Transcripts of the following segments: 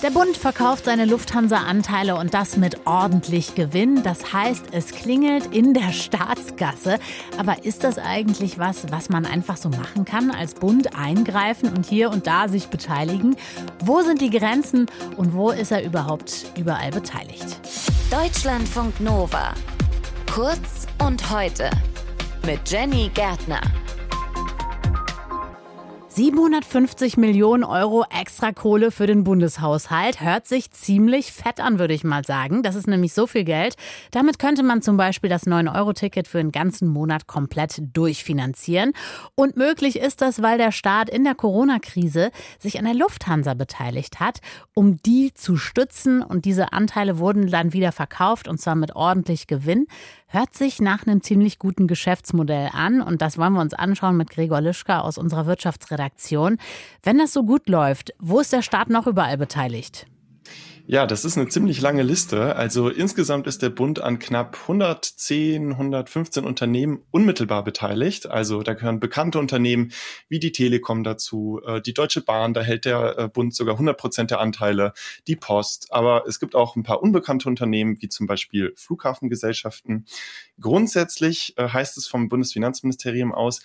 Der Bund verkauft seine Lufthansa-Anteile und das mit ordentlich Gewinn. Das heißt, es klingelt in der Staatskasse. Aber ist das eigentlich was, was man einfach so machen kann, als Bund eingreifen und hier und da sich beteiligen? Wo sind die Grenzen und wo ist er überhaupt überall beteiligt? Deutschlandfunk Nova. Kurz und heute. Mit Jenny Gärtner. 750 Millionen Euro extra Kohle für den Bundeshaushalt. Hört sich ziemlich fett an, würde ich mal sagen. Das ist nämlich so viel Geld. Damit könnte man zum Beispiel das 9-Euro-Ticket für einen ganzen Monat komplett durchfinanzieren. Und möglich ist das, weil der Staat in der Corona-Krise sich an der Lufthansa beteiligt hat, um die zu stützen. Und diese Anteile wurden dann wieder verkauft und zwar mit ordentlich Gewinn. Hört sich nach einem ziemlich guten Geschäftsmodell an und das wollen wir uns anschauen mit Gregor Lischka aus unserer Wirtschaftsredaktion. Wenn das so gut läuft, wo ist der Staat noch überall beteiligt? Ja, das ist eine ziemlich lange Liste. Also insgesamt ist der Bund an knapp 110, 115 Unternehmen unmittelbar beteiligt. Also da gehören bekannte Unternehmen wie die Telekom dazu, äh, die Deutsche Bahn, da hält der äh, Bund sogar 100 Prozent der Anteile, die Post. Aber es gibt auch ein paar unbekannte Unternehmen, wie zum Beispiel Flughafengesellschaften. Grundsätzlich äh, heißt es vom Bundesfinanzministerium aus,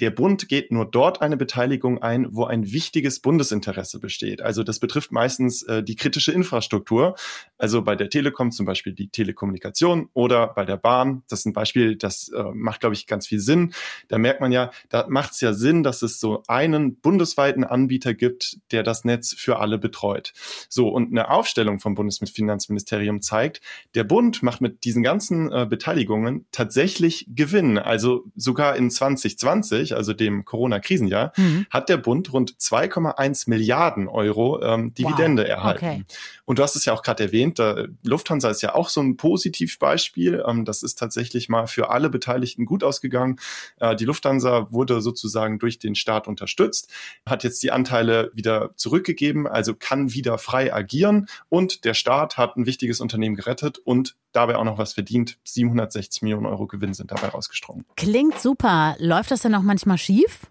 der Bund geht nur dort eine Beteiligung ein, wo ein wichtiges Bundesinteresse besteht. Also das betrifft meistens äh, die kritische Infrastruktur. Also bei der Telekom zum Beispiel die Telekommunikation oder bei der Bahn. Das ist ein Beispiel, das äh, macht, glaube ich, ganz viel Sinn. Da merkt man ja, da macht es ja Sinn, dass es so einen bundesweiten Anbieter gibt, der das Netz für alle betreut. So, und eine Aufstellung vom Bundesfinanzministerium zeigt, der Bund macht mit diesen ganzen äh, Beteiligungen tatsächlich Gewinn. Also sogar in 2020 2020, also dem Corona-Krisenjahr, mhm. hat der Bund rund 2,1 Milliarden Euro ähm, Dividende wow. erhalten. Okay. Und du hast es ja auch gerade erwähnt, da, Lufthansa ist ja auch so ein Positivbeispiel. Ähm, das ist tatsächlich mal für alle Beteiligten gut ausgegangen. Äh, die Lufthansa wurde sozusagen durch den Staat unterstützt, hat jetzt die Anteile wieder zurückgegeben, also kann wieder frei agieren und der Staat hat ein wichtiges Unternehmen gerettet und dabei auch noch was verdient. 760 Millionen Euro Gewinn sind dabei rausgestrungen. Klingt super. Läuft das denn auch manchmal schief?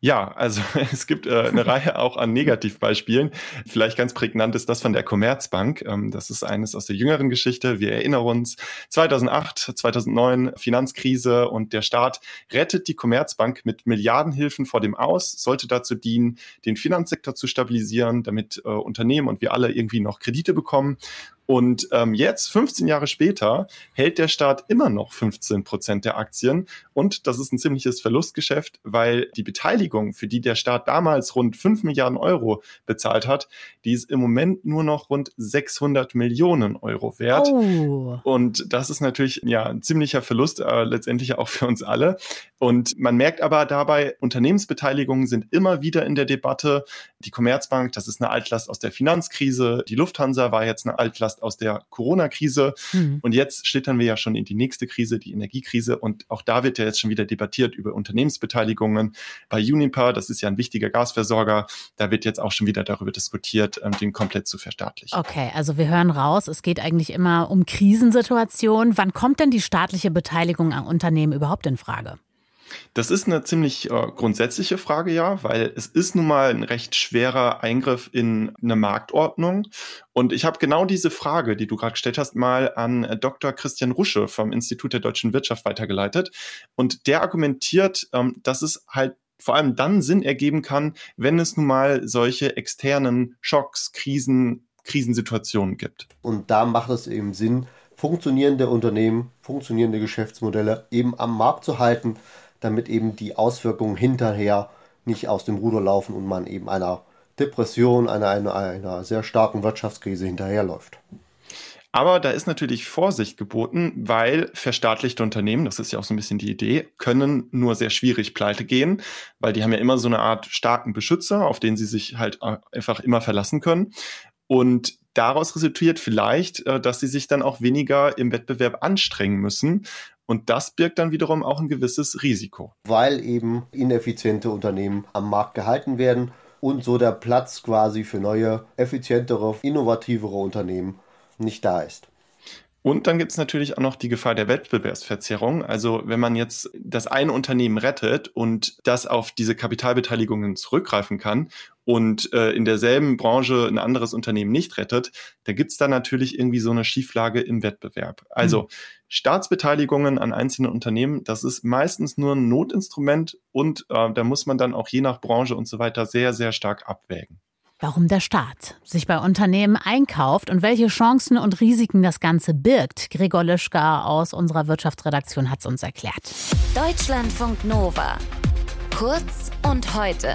Ja, also es gibt äh, eine Reihe auch an Negativbeispielen. Vielleicht ganz prägnant ist das von der Commerzbank. Ähm, das ist eines aus der jüngeren Geschichte. Wir erinnern uns 2008, 2009 Finanzkrise und der Staat rettet die Commerzbank mit Milliardenhilfen vor dem Aus, sollte dazu dienen, den Finanzsektor zu stabilisieren, damit äh, Unternehmen und wir alle irgendwie noch Kredite bekommen. Und ähm, jetzt, 15 Jahre später, hält der Staat immer noch 15 Prozent der Aktien. Und das ist ein ziemliches Verlustgeschäft, weil die Beteiligung, für die der Staat damals rund 5 Milliarden Euro bezahlt hat, die ist im Moment nur noch rund 600 Millionen Euro wert. Oh. Und das ist natürlich ja ein ziemlicher Verlust, äh, letztendlich auch für uns alle. Und man merkt aber dabei, Unternehmensbeteiligungen sind immer wieder in der Debatte. Die Commerzbank, das ist eine Altlast aus der Finanzkrise. Die Lufthansa war jetzt eine Altlast erst aus der Corona-Krise. Mhm. Und jetzt schlittern wir ja schon in die nächste Krise, die Energiekrise. Und auch da wird ja jetzt schon wieder debattiert über Unternehmensbeteiligungen. Bei Uniper, das ist ja ein wichtiger Gasversorger, da wird jetzt auch schon wieder darüber diskutiert, ähm, den komplett zu verstaatlichen. Okay, also wir hören raus, es geht eigentlich immer um Krisensituationen. Wann kommt denn die staatliche Beteiligung an Unternehmen überhaupt in Frage? Das ist eine ziemlich äh, grundsätzliche Frage, ja, weil es ist nun mal ein recht schwerer Eingriff in eine Marktordnung. Und ich habe genau diese Frage, die du gerade gestellt hast, mal an äh, Dr. Christian Rusche vom Institut der deutschen Wirtschaft weitergeleitet. Und der argumentiert, ähm, dass es halt vor allem dann Sinn ergeben kann, wenn es nun mal solche externen Schocks, Krisen, Krisensituationen gibt. Und da macht es eben Sinn, funktionierende Unternehmen, funktionierende Geschäftsmodelle eben am Markt zu halten damit eben die Auswirkungen hinterher nicht aus dem Ruder laufen und man eben einer Depression, einer, einer, einer sehr starken Wirtschaftskrise hinterherläuft. Aber da ist natürlich Vorsicht geboten, weil verstaatlichte Unternehmen, das ist ja auch so ein bisschen die Idee, können nur sehr schwierig pleite gehen, weil die haben ja immer so eine Art starken Beschützer, auf den sie sich halt einfach immer verlassen können. Und daraus resultiert vielleicht, äh, dass sie sich dann auch weniger im Wettbewerb anstrengen müssen, und das birgt dann wiederum auch ein gewisses Risiko. Weil eben ineffiziente Unternehmen am Markt gehalten werden und so der Platz quasi für neue, effizientere, innovativere Unternehmen nicht da ist. Und dann gibt es natürlich auch noch die Gefahr der Wettbewerbsverzerrung. Also wenn man jetzt das eine Unternehmen rettet und das auf diese Kapitalbeteiligungen zurückgreifen kann und äh, in derselben Branche ein anderes Unternehmen nicht rettet, da gibt's dann natürlich irgendwie so eine Schieflage im Wettbewerb. Also mhm. Staatsbeteiligungen an einzelnen Unternehmen, das ist meistens nur ein Notinstrument und äh, da muss man dann auch je nach Branche und so weiter sehr, sehr stark abwägen. Warum der Staat sich bei Unternehmen einkauft und welche Chancen und Risiken das Ganze birgt. Gregor Lischka aus unserer Wirtschaftsredaktion hat es uns erklärt. Deutschlandfunk Nova. Kurz und heute.